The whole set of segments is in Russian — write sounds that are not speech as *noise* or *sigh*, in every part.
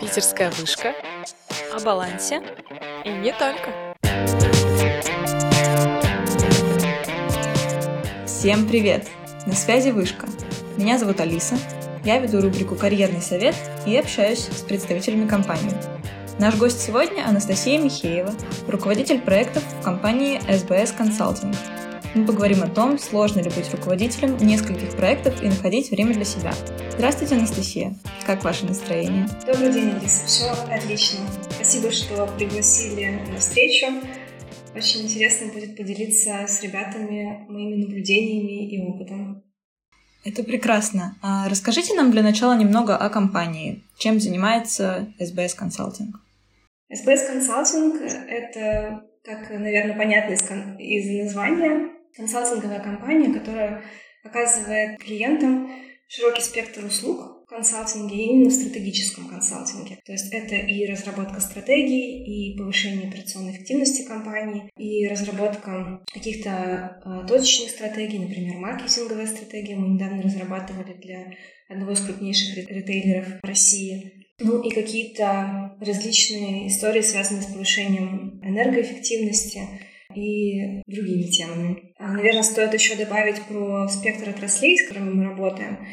Питерская вышка. О балансе. И не только. Всем привет! На связи Вышка. Меня зовут Алиса. Я веду рубрику «Карьерный совет» и общаюсь с представителями компании. Наш гость сегодня Анастасия Михеева, руководитель проектов в компании SBS Consulting. Мы поговорим о том, сложно ли быть руководителем нескольких проектов и находить время для себя. Здравствуйте, Анастасия. Как ваше настроение? Добрый день, Алиса. Все отлично. Спасибо, что пригласили на встречу. Очень интересно будет поделиться с ребятами моими наблюдениями и опытом. Это прекрасно. А расскажите нам для начала немного о компании. Чем занимается SBS Consulting? SBS Consulting — это, как, наверное, понятно из, из названия, консалтинговая компания, которая оказывает клиентам широкий спектр услуг в консалтинге и именно в стратегическом консалтинге. То есть это и разработка стратегий, и повышение операционной эффективности компании, и разработка каких-то э, точечных стратегий, например, маркетинговая стратегия. Мы недавно разрабатывали для одного из крупнейших ритейлеров России. Ну и какие-то различные истории, связанные с повышением энергоэффективности и другими темами. А, наверное, стоит еще добавить про спектр отраслей, с которыми мы работаем.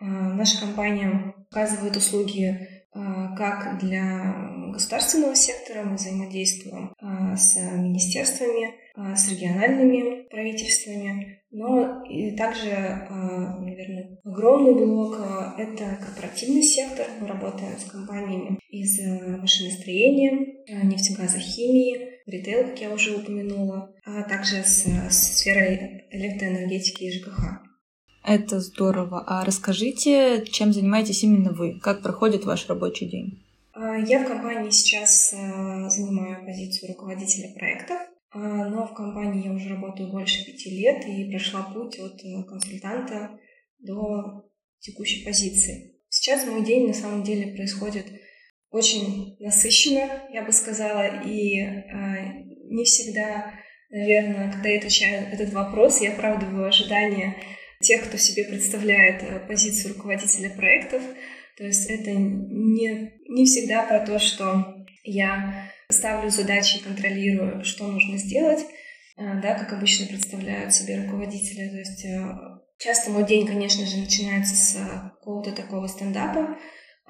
А, наша компания оказывает услуги а, как для государственного сектора, мы взаимодействуем с министерствами, с региональными правительствами, но и также, наверное, огромный блок — это корпоративный сектор. Мы работаем с компаниями из машиностроения, нефтегазохимии, ритейл, как я уже упомянула, а также с, с сферой электроэнергетики и ЖКХ. Это здорово. А расскажите, чем занимаетесь именно вы? Как проходит ваш рабочий день? А, я в компании сейчас а, занимаю позицию руководителя проектов, а, но в компании я уже работаю больше пяти лет и прошла путь от э, консультанта до текущей позиции. Сейчас мой день на самом деле происходит очень насыщенно, я бы сказала, и э, не всегда, наверное, когда я отвечаю этот вопрос, я оправдываю ожидания тех, кто себе представляет э, позицию руководителя проектов. То есть это не, не всегда про то, что я ставлю задачи и контролирую, что нужно сделать, э, да, как обычно представляют себе руководители. То есть э, часто мой день, конечно же, начинается с какого-то такого стендапа,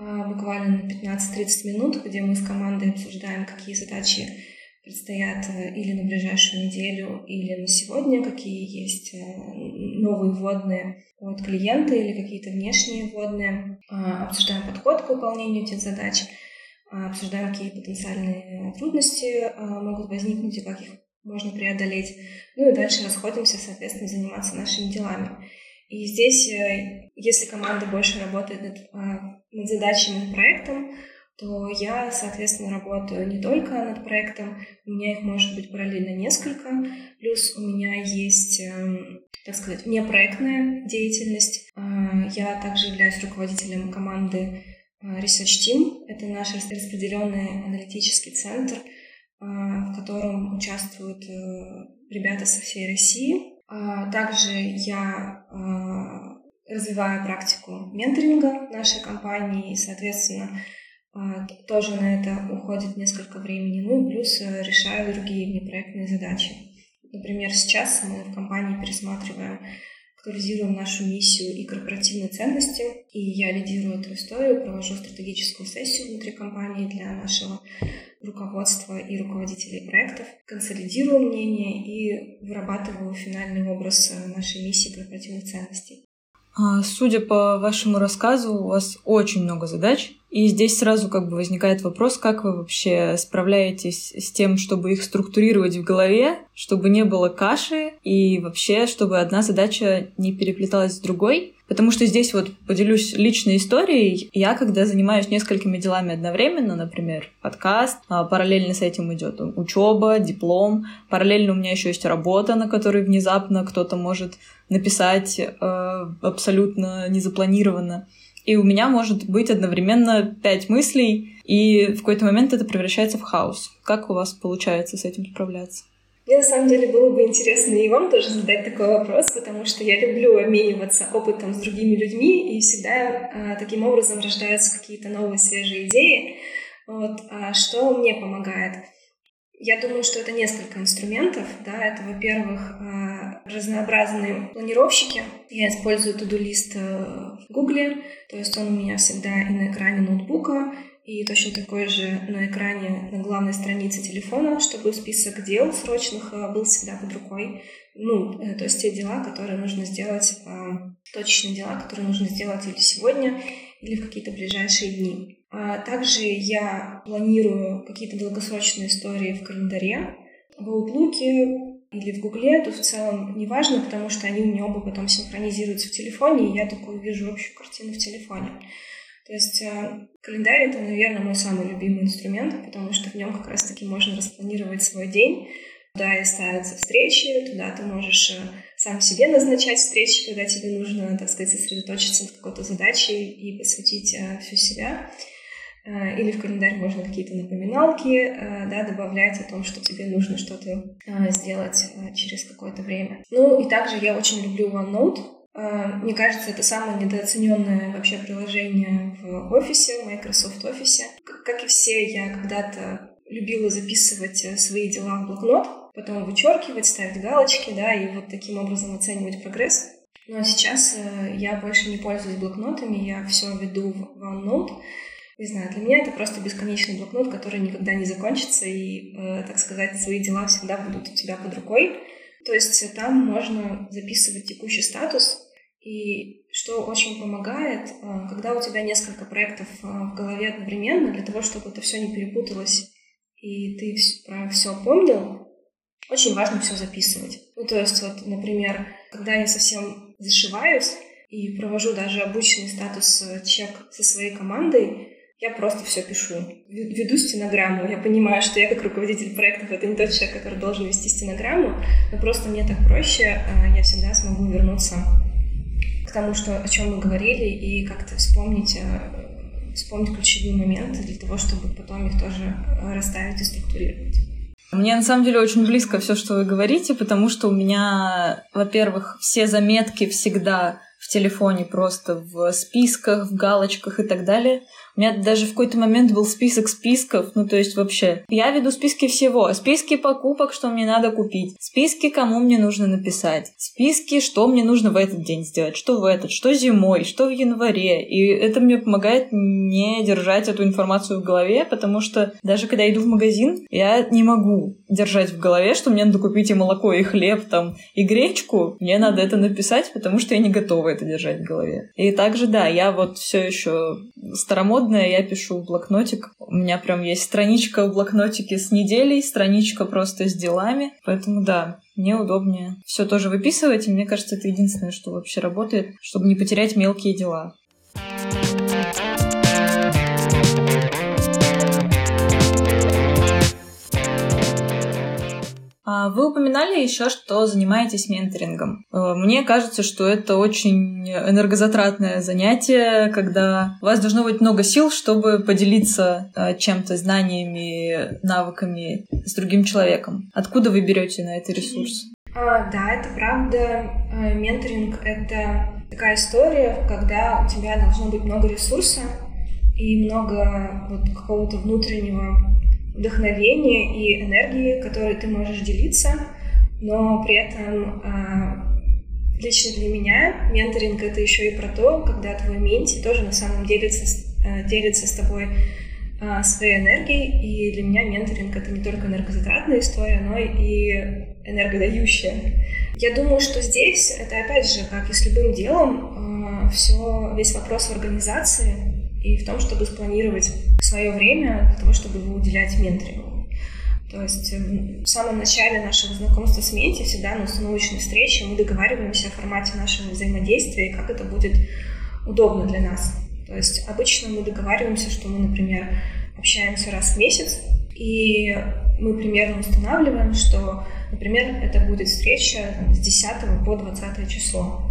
буквально на 15-30 минут, где мы с командой обсуждаем, какие задачи предстоят э, или на ближайшую неделю, или на сегодня, какие есть э, новые вводные от клиента или какие-то внешние вводные. А, обсуждаем подход к выполнению этих задач, а, обсуждаем, какие потенциальные трудности могут возникнуть и как их можно преодолеть. Ну и дальше расходимся, соответственно, заниматься нашими делами. И здесь, э, если команда больше работает над, а, над задачами, над проектом, то я, соответственно, работаю не только над проектом, у меня их может быть параллельно несколько, плюс у меня есть, эм, так сказать, внепроектная деятельность. А, я также являюсь руководителем команды а, Research Team. Это наш распределенный аналитический центр, в котором участвуют э, ребята со всей России. Также я развиваю практику менторинга нашей компании, и, соответственно, а, тоже на это уходит несколько времени. Ну и плюс э, решаю другие внепроектные задачи. Например, сейчас мы в компании пересматриваем, актуализируем нашу миссию и корпоративные ценности, и я лидирую эту историю, провожу стратегическую сессию внутри компании для нашего руководства и руководителей проектов, консолидирую мнение и вырабатываю финальный образ э, нашей миссии корпоративных ценностей. А, судя по вашему рассказу, у вас очень много задач, и здесь сразу как бы возникает вопрос, как вы вообще справляетесь с тем, чтобы их структурировать в голове, чтобы не было каши, и вообще, чтобы одна задача не переплеталась с другой. Потому что здесь вот поделюсь личной историей. Я, когда занимаюсь несколькими делами одновременно, например, подкаст, а, параллельно с этим идет учеба, диплом, параллельно у меня еще есть работа, на которой внезапно кто-то может написать э, абсолютно незапланированно. И у меня может быть одновременно пять мыслей, и в какой-то момент это превращается в хаос. Как у вас получается с этим справляться? Мне на самом деле было бы интересно и вам тоже задать такой вопрос, потому что я люблю обмениваться опытом с другими людьми, и всегда э, таким образом рождаются какие-то новые свежие идеи. Вот, а что мне помогает? Я думаю, что это несколько инструментов. Да? Это, во-первых, а, разнообразные планировщики. Я использую to-do-лист э, в Гугле, то есть он у меня всегда и на экране ноутбука, и точно такой же на экране на главной странице телефона, чтобы список дел срочных э, был всегда под рукой. Ну, э, то есть те дела, которые нужно сделать, точечные дела, которые нужно сделать или сегодня, или в какие-то ближайшие дни. А также я планирую какие-то долгосрочные истории в календаре, в Outlook или в Гугле, тут в целом не важно, потому что они у меня оба потом синхронизируются в телефоне, и я такую вижу общую картину в телефоне. То есть э, календарь — это, наверное, мой самый любимый инструмент, потому что в нем как раз-таки можно распланировать свой день, Туда и ставятся встречи, туда ты можешь э, сам себе назначать встречи, когда тебе нужно, так сказать, сосредоточиться на какой-то задаче и посвятить э, всю себя. Или в календарь можно какие-то напоминалки да, добавлять о том, что тебе нужно что-то сделать через какое-то время. Ну и также я очень люблю OneNote. Мне кажется, это самое недооцененное вообще приложение в офисе, в Microsoft офисе. Как и все, я когда-то любила записывать свои дела в блокнот, потом вычеркивать, ставить галочки, да, и вот таким образом оценивать прогресс. Но сейчас э, я больше не пользуюсь блокнотами, я все веду в OneNote. Не знаю, для меня это просто бесконечный блокнот, который никогда не закончится, и, э, так сказать, свои дела всегда будут у тебя под рукой. То есть там можно записывать текущий статус, и что очень помогает, э, когда у тебя несколько проектов э, в голове одновременно, для того, чтобы это все не перепуталось, и ты про все помнил, очень важно все записывать. Ну, то есть, вот, например, когда я совсем зашиваюсь и провожу даже обычный статус-чек э, со своей командой, я просто все пишу. Веду стенограмму. Я понимаю, что я как руководитель проектов это не тот человек, который должен вести стенограмму, но просто мне так проще, а я всегда смогу вернуться к тому, что, о чем мы говорили, и как-то вспомнить, э, вспомнить ключевые моменты для того, чтобы потом их тоже э, расставить и структурировать. Мне на самом деле очень близко все, что вы говорите, потому что у меня, во-первых, все заметки всегда в телефоне просто в списках, в галочках и так далее. Меня даже в какой-то момент был список списков, ну то есть вообще. Я веду списки всего. Списки покупок, что мне надо купить. Списки, кому мне нужно написать. Списки, что мне нужно в этот день сделать. Что в этот, что зимой, что в январе. И это мне помогает не держать эту информацию в голове, потому что даже когда иду в магазин, я не могу держать в голове, что мне надо купить и молоко, и хлеб, там, и гречку. Мне надо это написать, потому что я не готова это держать в голове. И также, да, я вот все еще старомодная свободное, я пишу в блокнотик. У меня прям есть страничка в блокнотике с неделей, страничка просто с делами. Поэтому да, мне удобнее все тоже выписывать, и мне кажется, это единственное, что вообще работает, чтобы не потерять мелкие дела. Вы упоминали еще, что занимаетесь менторингом. Э, мне кажется, что это очень энергозатратное занятие, когда у вас должно быть много сил, чтобы поделиться э, чем-то, знаниями, навыками с другим человеком. Откуда вы берете на это ресурс? А, да, это правда. Э, менторинг — это такая история, когда у тебя должно быть много ресурса и много вот какого-то внутреннего вдохновения и энергии, которой ты можешь делиться, но при этом а, лично для меня менторинг это еще и про то, когда твой менти тоже на самом деле э, делится с тобой а, своей энергией, и для меня менторинг это не только энергозатратная история, но и энергодающая. Я думаю, что здесь это опять же, как и с любым делом, а, все, весь вопрос в организации, и в том, чтобы спланировать свое время для того, чтобы его уделять менторингу. То есть эм, в самом начале нашего знакомства с Менти всегда на установочной встрече мы договариваемся о формате нашего взаимодействия и как это будет удобно для нас. То есть обычно мы договариваемся, что мы, например, общаемся раз в месяц, и мы примерно устанавливаем, что, например, это будет встреча с 10 по 20 число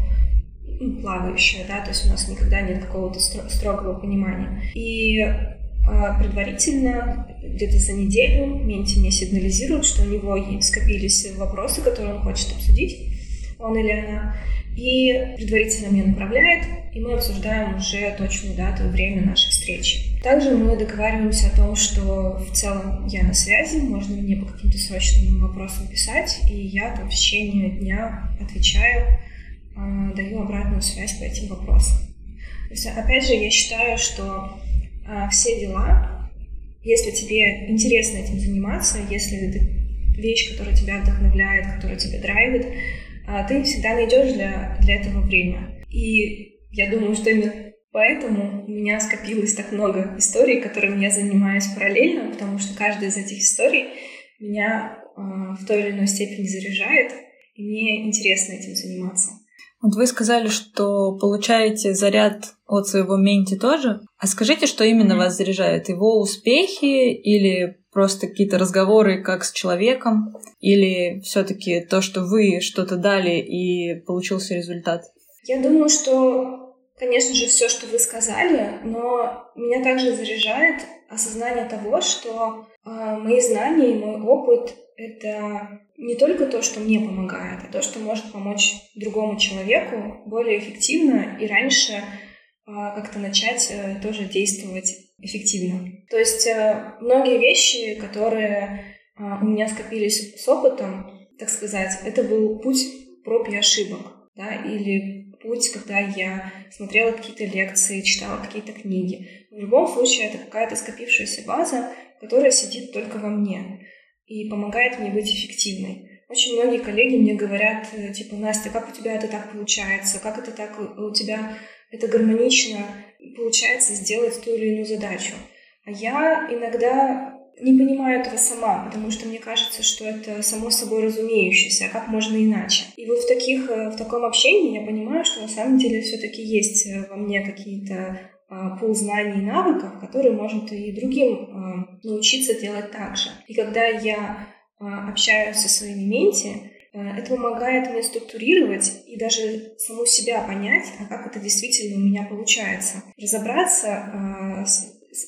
плавающая, да, то есть у нас никогда нет какого-то строгого понимания. И а, предварительно, где-то за неделю, Менти мне сигнализирует, что у него скопились вопросы, которые он хочет обсудить, он или она, и предварительно меня направляет, и мы обсуждаем уже точную дату и время нашей встречи. Также мы договариваемся о том, что в целом я на связи, можно мне по каким-то срочным вопросам писать, и я там в течение дня отвечаю, а, даю обратную связь по этим вопросам. То есть, опять же, я считаю, что а, все дела, если тебе интересно этим заниматься, если это вещь, которая тебя вдохновляет, которая тебя драйвит, а, ты всегда найдешь для, для этого время. И я думаю, что именно поэтому у меня скопилось так много историй, которыми я занимаюсь параллельно, потому что каждая из этих историй меня э, в той или иной степени заряжает, и мне интересно этим заниматься. Вот вы сказали, что получаете заряд от своего менти тоже. А скажите, что именно mm-hmm. вас заряжает? Его успехи или просто какие-то разговоры как с человеком? Или все таки то, что вы что-то дали и получился результат? Я думаю, что, конечно же, все, что вы сказали, но меня также заряжает осознание того, что э, мои знания и мой опыт — это не только то, что мне помогает, а то, что может помочь другому человеку более эффективно и раньше а, как-то начать э, тоже действовать эффективно. То есть э, многие вещи, которые а, у меня скопились с опытом, так сказать, это был путь проб и ошибок, да, или путь, когда я смотрела какие-то лекции, читала какие-то книги. В любом случае, это какая-то скопившаяся база, которая сидит только во мне и помогает мне быть эффективной. Очень многие коллеги мне говорят, э, типа, Настя, как у тебя это так получается? Как это так у тебя это гармонично получается сделать ту или иную задачу? А я иногда не понимаю этого сама, потому что мне кажется, что это само собой разумеющееся, а как можно иначе. И вот в, таких, э, в таком общении я понимаю, что на самом деле все-таки есть э, во мне какие-то пул знаний и навыков, которые может и другим а, научиться делать так же. И когда я а, общаюсь со своими менти, это помогает мне структурировать и даже саму себя понять, а как это действительно у меня получается. Разобраться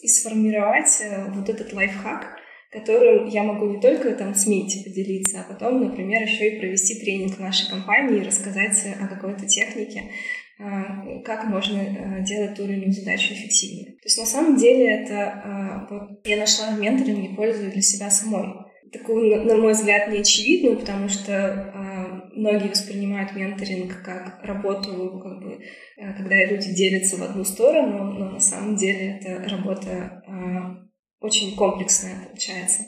и сформировать э, вот этот лайфхак, которым я могу не только там с Менти поделиться, а потом, например, еще и провести тренинг в нашей компании и рассказать о какой-то технике, а, как можно э, делать ту или иную задачу эффективнее. То есть на самом деле это а, вот, я нашла в менторинге пользу для себя самой. Такую, на мой взгляд, неочевидную, потому что многие воспринимают менторинг как работу, как бы, когда люди делятся в одну сторону, но на самом деле это работа очень комплексная получается.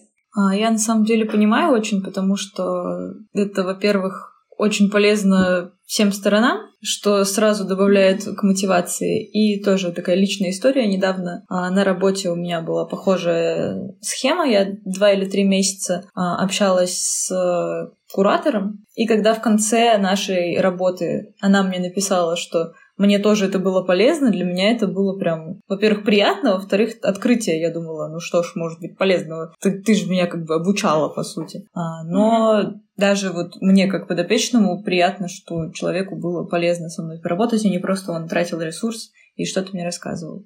Я на самом деле понимаю очень, потому что это, во-первых, очень полезно всем сторонам, что сразу добавляет к мотивации. И тоже такая личная история. Недавно а, на работе у меня была похожая схема. Я два или три месяца а, общалась с а, куратором. И когда в конце нашей работы она мне написала, что мне тоже это было полезно, для меня это было прям, во-первых, приятно, во-вторых, открытие. Я думала, ну что ж, может быть полезного. Ты, ты же меня как бы обучала, по сути. А, но даже вот мне как подопечному приятно, что человеку было полезно со мной поработать, а не просто он тратил ресурс и что-то мне рассказывал.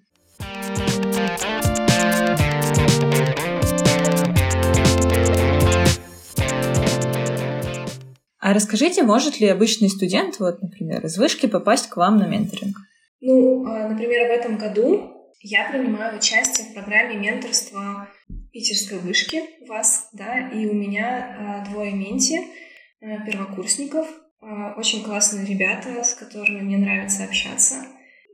А расскажите, может ли обычный студент, вот, например, из вышки попасть к вам на менторинг? Ну, а, например, в этом году я принимаю участие в программе менторства питерской вышки вас, да, и у меня а, двое менти, а, первокурсников, очень классные ребята, с которыми мне нравится общаться.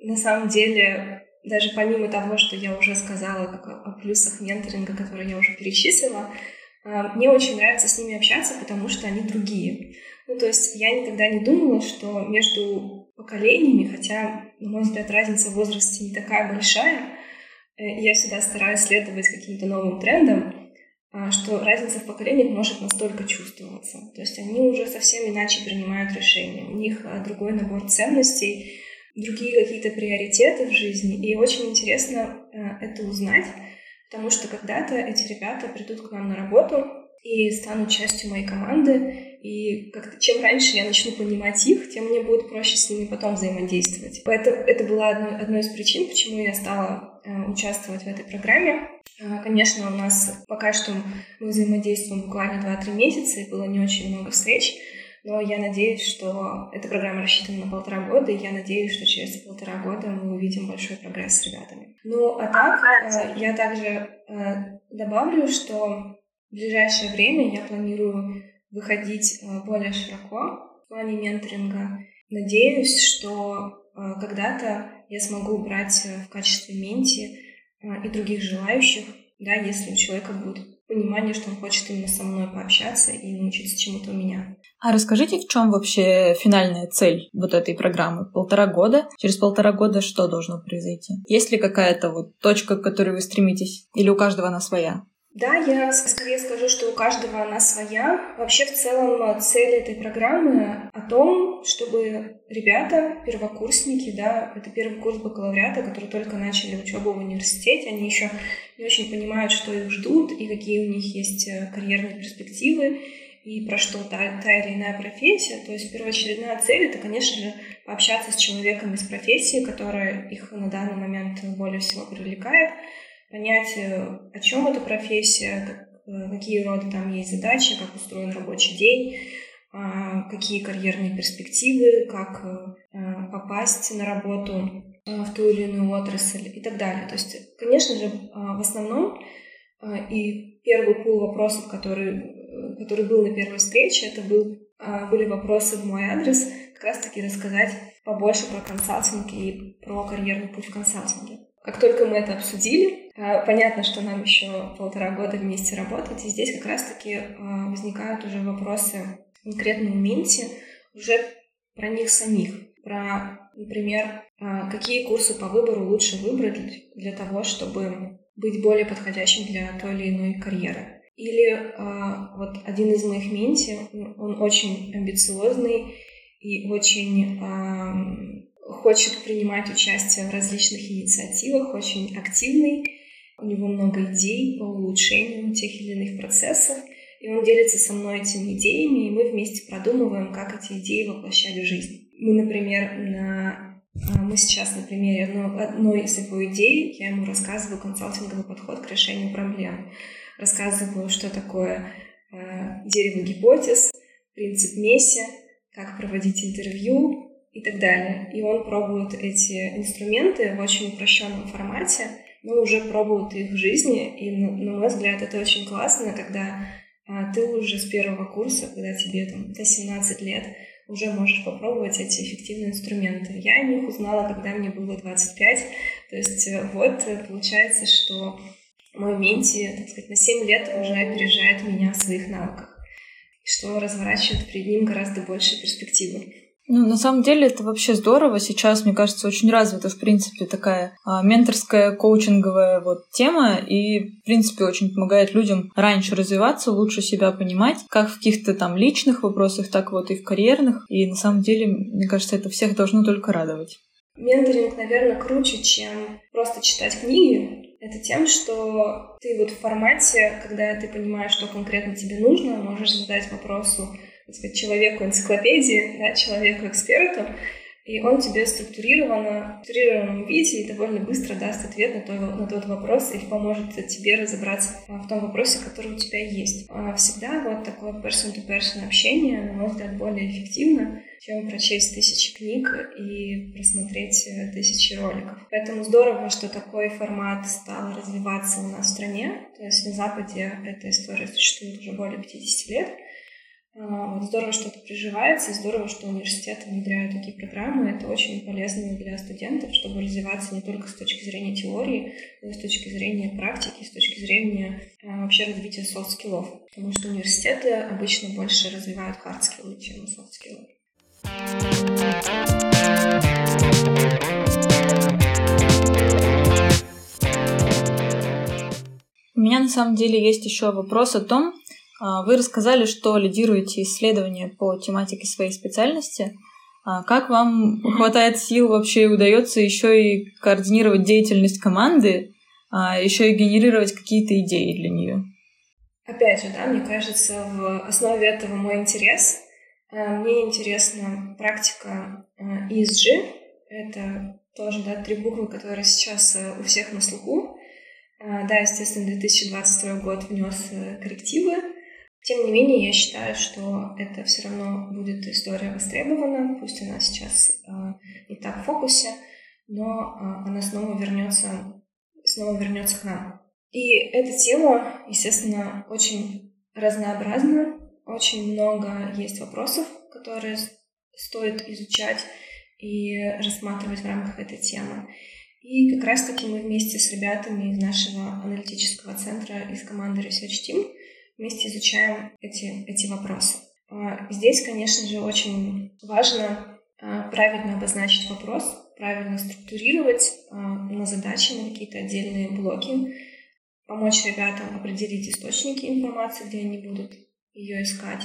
На самом деле, даже помимо того, что я уже сказала о плюсах менторинга, которые я уже перечислила, мне очень нравится с ними общаться, потому что они другие. Ну, то есть я никогда не думала, что между поколениями, хотя, на мой взгляд, разница в возрасте не такая большая, э, я всегда стараюсь следовать каким-то новым трендам, а, что разница в поколениях может настолько чувствоваться. То есть они уже совсем иначе принимают решения. У них а, другой набор ценностей, другие какие-то приоритеты в жизни. И очень интересно э, это узнать, Потому что когда-то эти ребята придут к нам на работу и станут частью моей команды, и как-то чем раньше я начну понимать их, тем мне будет проще с ними потом взаимодействовать. Это, это была одной, одной из причин, почему я стала э, участвовать в этой программе. Э, конечно, у нас пока что мы взаимодействуем буквально 2-3 месяца, и было не очень много встреч, но я надеюсь, что эта программа рассчитана на полтора года, и я надеюсь, что через полтора года мы увидим большой прогресс с ребятами. Ну, а так, э, я также добавлю, что в ближайшее время я планирую выходить более широко в плане менторинга. Надеюсь, что когда-то я смогу брать в качестве менти и других желающих, да, если у человека будет понимание, что он хочет именно со мной пообщаться и научиться чему-то у меня. А расскажите, в чем вообще финальная цель вот этой программы? Полтора года? Через полтора года что должно произойти? Есть ли какая-то вот точка, к которой вы стремитесь? Или у каждого она своя? Да, я скорее скажу, что у каждого она своя. Вообще, в целом, цель этой программы о том, чтобы ребята, первокурсники, да, это первый курс бакалавриата, которые только начали учебу в университете, они еще не очень понимают, что их ждут и какие у них есть э, карьерные перспективы и про что та, та или иная профессия. То есть первоочередная цель — это, конечно же, пообщаться с человеком из профессии, которая их на данный момент более всего привлекает, понять, э, о чем эта профессия, э, какие роды там есть задачи, как устроен рабочий день, а, какие карьерные перспективы, как э, попасть на работу в ту или иную отрасль и так далее. То есть, конечно же, в основном и первый пул вопросов, который, который был на первой встрече, это был, были вопросы в мой адрес, как раз-таки рассказать побольше про консалтинг и про карьерный путь в консалтинге. Как только мы это обсудили, а, понятно, что нам еще полтора года вместе работать, и здесь как раз-таки а, возникают уже вопросы конкретно в Минте, уже про них самих, про, например, а, какие курсы по выбору лучше выбрать для того, чтобы быть более подходящим для той или иной карьеры. Или вот один из моих Минти, он очень амбициозный и очень хочет принимать участие в различных инициативах, очень активный, у него много идей по улучшению тех или иных процессов, и он делится со мной этими идеями, и мы вместе продумываем, как эти идеи воплощать в жизнь. Мы, например, на а, мы сейчас на примере одной, одной из его идей, я ему рассказываю консалтинговый подход к решению проблем. Рассказываю, что такое э, дерево гипотез, принцип Месси, как проводить интервью, и так далее. И он пробует эти инструменты в очень упрощенном формате, но уже пробует их в жизни, и, на мой взгляд, это очень классно, когда а, ты уже с первого курса, когда тебе там 18 лет, уже можешь попробовать эти эффективные инструменты. Я о них узнала, когда мне было 25, то есть э, вот э, получается, что мой менти, так сказать, на 7 лет уже опережает меня в своих навыках, что разворачивает перед ним гораздо больше перспективы. Ну, на самом деле это вообще здорово. Сейчас, мне кажется, очень развита, в принципе, такая а, менторская, коучинговая вот тема, и, в принципе, очень помогает людям раньше развиваться, лучше себя понимать, как в каких-то там личных вопросах, так вот и в карьерных. И на самом деле, мне кажется, это всех должно только радовать. Менторинг, наверное, круче, чем просто читать книги. Это тем, что ты вот в формате, когда ты понимаешь, что конкретно тебе нужно, можешь задать вопросу, сказать, человеку энциклопедии, да, человеку-эксперту, и он тебе структурированно, в структурированном виде и довольно быстро даст ответ на, то, на тот вопрос и поможет тебе разобраться в том вопросе, который у тебя есть. А всегда вот такое person-to-person общение, на мой взгляд, более эффективно, чем прочесть тысячи книг и просмотреть э, тысячи роликов. Поэтому здорово, что такой формат стал развиваться у нас в стране. То есть на Западе эта история существует уже более 50 лет. А, здорово, что это приживается, здорово, что университеты внедряют такие программы. Это очень полезно для студентов, чтобы развиваться не только с точки зрения теории, но и с точки зрения практики, с точки зрения а, вообще развития soft-skill ов. Потому что университеты обычно больше развивают hard-skill ы, чем софт-скиллы. У меня на самом деле есть еще вопрос о том, вы рассказали, что лидируете исследования по тематике своей специальности. А, как вам хватает сил вообще удается еще и координировать деятельность команды, а, еще и генерировать какие-то идеи для нее? Опять же, да, мне кажется, в основе этого мой интерес. Мне интересна практика ESG. Это тоже, да, три буквы, которые сейчас э, у всех на слуху. А, да, естественно, 2022 год внес э, коррективы. Тем не менее, я считаю, что это все равно будет история востребована, пусть она сейчас э, не так в фокусе, но она снова вернется, снова вернется к нам. И эта тема, естественно, очень разнообразна, очень много есть вопросов, которые стоит изучать и рассматривать в рамках этой темы. И как раз-таки мы вместе с ребятами из нашего аналитического центра, из команды Research Team, вместе изучаем эти, эти вопросы. А, здесь, конечно же, очень важно а, правильно обозначить вопрос, правильно структурировать а, на задачи, на какие-то отдельные блоки, помочь ребятам определить источники информации, где они будут ее искать,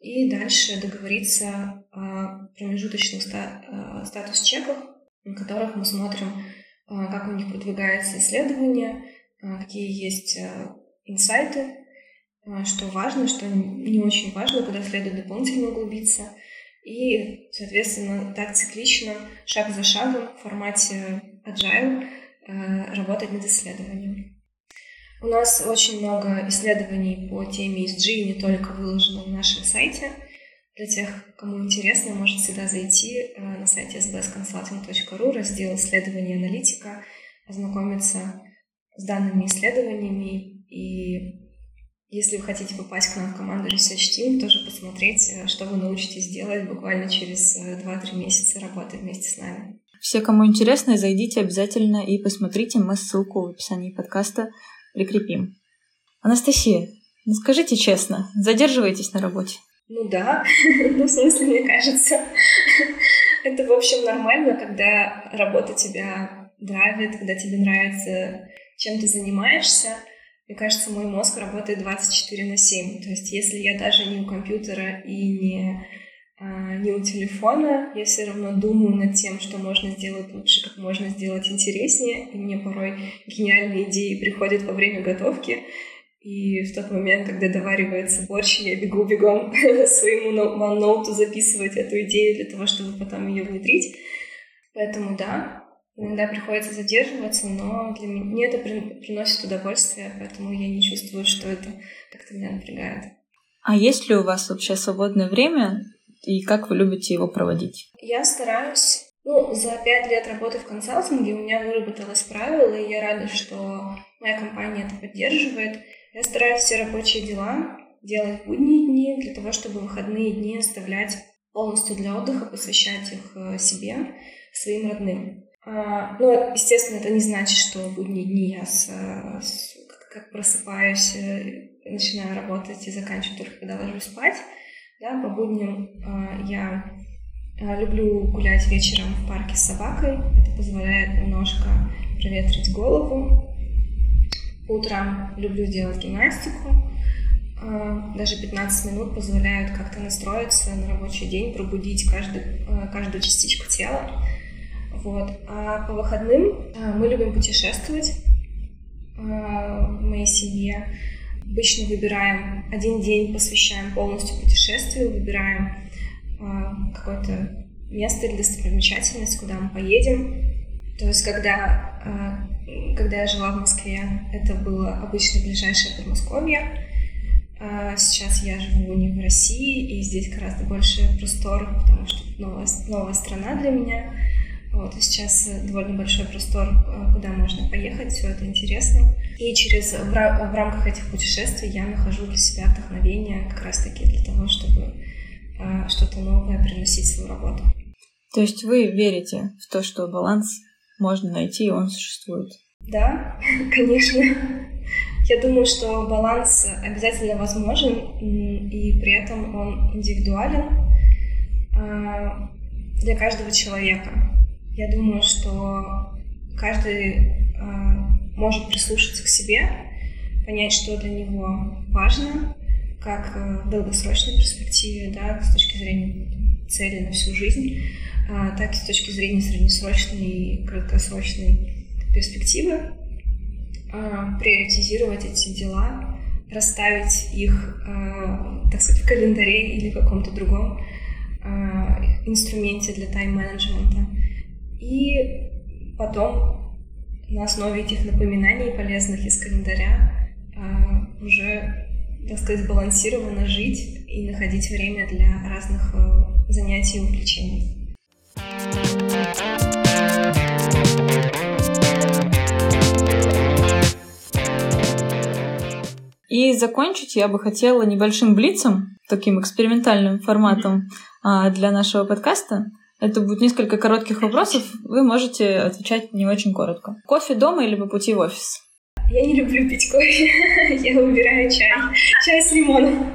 и дальше договориться о промежуточных ста- статус-чеках, на которых мы смотрим, как у них продвигается исследование, какие есть инсайты, что важно, что не очень важно, куда следует дополнительно углубиться. И, соответственно, так циклично, шаг за шагом в формате agile работать над исследованием. У нас очень много исследований по теме ESG, не только выложено на нашем сайте. Для тех, кому интересно, может всегда зайти э, на сайте sbsconsulting.ru, раздел «Исследования аналитика», ознакомиться с данными исследованиями и если вы хотите попасть к нам в команду Research Team, тоже посмотреть, э, что вы научитесь делать буквально через 2-3 э, месяца работы вместе с нами. Все, кому интересно, зайдите обязательно и посмотрите. Мы ссылку в описании подкаста прикрепим. Анастасия, ну скажите честно, задерживаетесь на работе? Ну да, *laughs* ну в смысле, мне кажется, *laughs* это в общем нормально, когда работа тебя драйвит, когда тебе нравится, чем ты занимаешься. Мне кажется, мой мозг работает 24 на 7. То есть если я даже не у компьютера и не а, не у телефона, я все равно думаю над тем, что можно сделать лучше, как можно сделать интереснее, и мне порой гениальные идеи приходят во время готовки, и в тот момент, когда доваривается борщ, я бегу бегом *laughs* своему OneNote записывать эту идею для того, чтобы потом ее внедрить. Поэтому да, иногда приходится задерживаться, но для меня мне это приносит удовольствие, поэтому я не чувствую, что это как-то меня напрягает. А есть ли у вас вообще свободное время и как вы любите его проводить? Я стараюсь ну, за пять лет работы в консалтинге у меня выработалось правило, и я рада, что моя компания это поддерживает. Я стараюсь все рабочие дела делать в будние дни, для того, чтобы выходные дни оставлять полностью для отдыха, посвящать их э, себе, своим родным. А, ну, естественно, это не значит, что в будние дни я с, с, как просыпаюсь, э, начинаю работать и заканчиваю только когда ложусь спать. Да, по будням э, я э, люблю гулять вечером в парке с собакой. Это позволяет немножко проветрить голову. Утром люблю делать гимнастику. Даже 15 минут позволяют как-то настроиться на рабочий день, пробудить каждый, каждую частичку тела. Вот. А по выходным э, мы любим путешествовать э, в моей семье. Обычно выбираем один день, посвящаем полностью путешествию, выбираем э, какое-то место или достопримечательность, куда мы поедем. То есть, когда, э, когда я жила в Москве, это было обычно ближайшее Подмосковье. Э, сейчас я живу не в России, и здесь гораздо больше простор, потому что новая, новая страна для меня. Вот, и сейчас э, довольно большой простор, э, куда можно поехать, все это интересно. И через, в, в рамках этих путешествий я нахожу для себя вдохновение как раз-таки для того, чтобы э, что-то новое приносить в свою работу. То есть вы верите в то, что баланс можно найти, и он существует? Да, *laughs* конечно. Я думаю, что баланс обязательно возможен, и при этом он индивидуален э, для каждого человека. Я думаю, что каждый э, может прислушаться к себе, понять, что для него важно, как э, в долгосрочной перспективе, да, с точки зрения цели на всю жизнь, э, так и с точки зрения среднесрочной и краткосрочной перспективы, э, приоритизировать эти дела, расставить их, э, так сказать, в календаре или в каком-то другом э, инструменте для тайм-менеджмента и потом на основе этих напоминаний полезных из календаря а, уже, так сказать, сбалансированно жить и находить время для разных э, занятий и увлечений. И закончить я бы хотела небольшим блицем, таким экспериментальным форматом а, для нашего подкаста. Это будет несколько коротких вопросов. Вы можете отвечать не очень коротко. Кофе дома или по пути в офис? Я не люблю пить кофе. *laughs* Я выбираю чай. Чай с лимоном.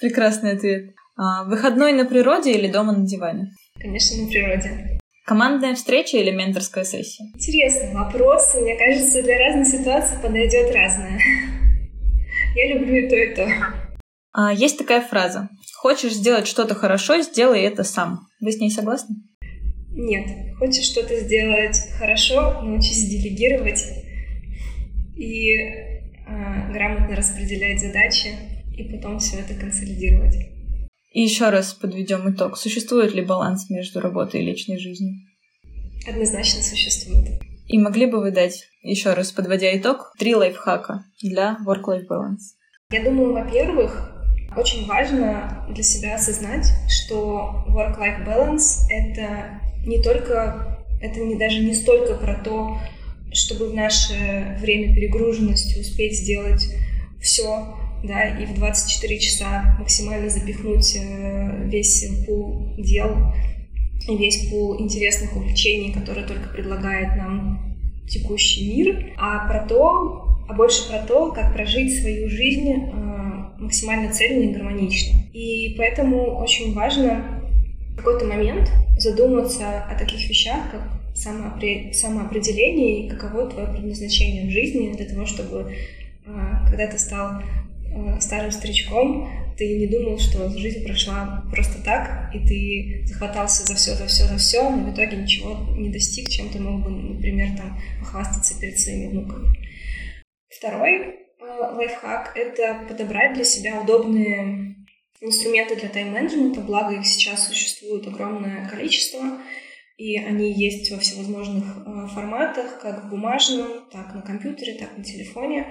Прекрасный ответ. А, выходной на природе или дома на диване? Конечно, на природе. Командная встреча или менторская сессия? Интересный вопрос. Мне кажется, для разных ситуаций подойдет разное. Я люблю и то, и то. А, есть такая фраза. Хочешь сделать что-то хорошо, сделай это сам. Вы с ней согласны? Нет. Хочешь что-то сделать хорошо, научись делегировать и э, грамотно распределять задачи и потом все это консолидировать. И еще раз подведем итог. Существует ли баланс между работой и личной жизнью? Однозначно существует. И могли бы вы дать, еще раз подводя итог, три лайфхака для work-life balance? Я думаю, во-первых, очень важно для себя осознать, что work-life balance — это не только, это не даже не столько про то, чтобы в наше время перегруженности успеть сделать все, да, и в 24 часа максимально запихнуть э, весь пул дел весь пул интересных увлечений, которые только предлагает нам текущий мир, а про то, а больше про то, как прожить свою жизнь э, максимально цельно и гармонично. И поэтому очень важно в какой-то момент задуматься о таких вещах, как самоопре... самоопределение и каково твое предназначение в жизни для того, чтобы а, когда ты стал а, старым старичком, ты не думал, что жизнь прошла просто так, и ты захватался за все, за все, за все, но в итоге ничего не достиг, чем ты мог бы, например, там похвастаться перед своими внуками. Второй лайфхак — это подобрать для себя удобные инструменты для тайм-менеджмента, благо их сейчас существует огромное количество и они есть во всевозможных э, форматах, как в бумажном, так на компьютере, так на телефоне.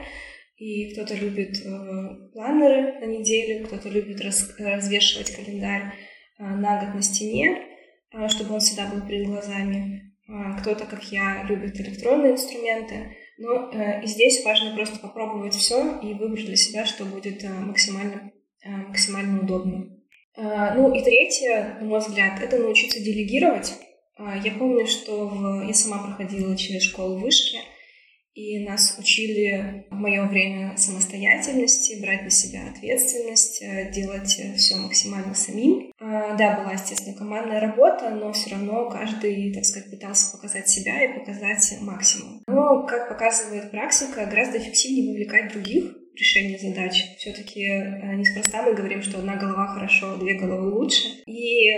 И кто-то любит э, планеры на неделю, кто-то любит раз, развешивать календарь э, на год на стене, э, чтобы он всегда был перед глазами. Э, кто-то, как я, любит электронные инструменты. Но э, и здесь важно просто попробовать все и выбрать для себя, что будет э, максимально, э, максимально удобно. Э, ну и третье, на мой взгляд, это научиться делегировать. А, я помню, что в... я сама проходила через школу вышки, и нас учили в мое время самостоятельности, брать на себя ответственность, э, делать все максимально самим. А, да, была, естественно, командная работа, но все равно каждый, так сказать, пытался показать себя и показать максимум. Но, как показывает практика, гораздо эффективнее вовлекать других в решение задач. Все-таки э, неспроста мы говорим, что одна голова хорошо, две головы лучше. И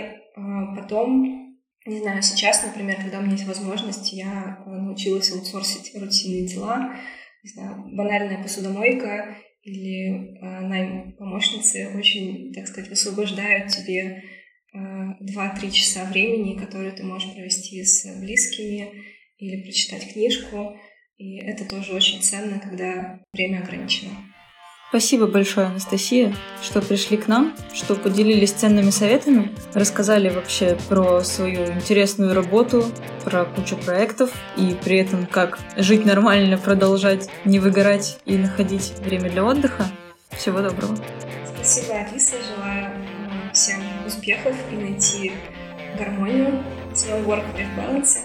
потом не знаю, сейчас, например, когда у меня есть возможность, я э, научилась аутсорсить рутинные дела. Не знаю, банальная посудомойка или э, найм помощницы очень, так сказать, высвобождают тебе э, 2-3 часа времени, которые ты можешь провести с близкими или прочитать книжку. И это тоже очень ценно, когда время ограничено. Спасибо большое, Анастасия, что пришли к нам, что поделились ценными советами, рассказали вообще про свою интересную работу, про кучу проектов и при этом как жить нормально, продолжать не выгорать и находить время для отдыха. Всего доброго. Спасибо, Алиса. Желаю э, всем успехов и найти гармонию в своем work-life balance.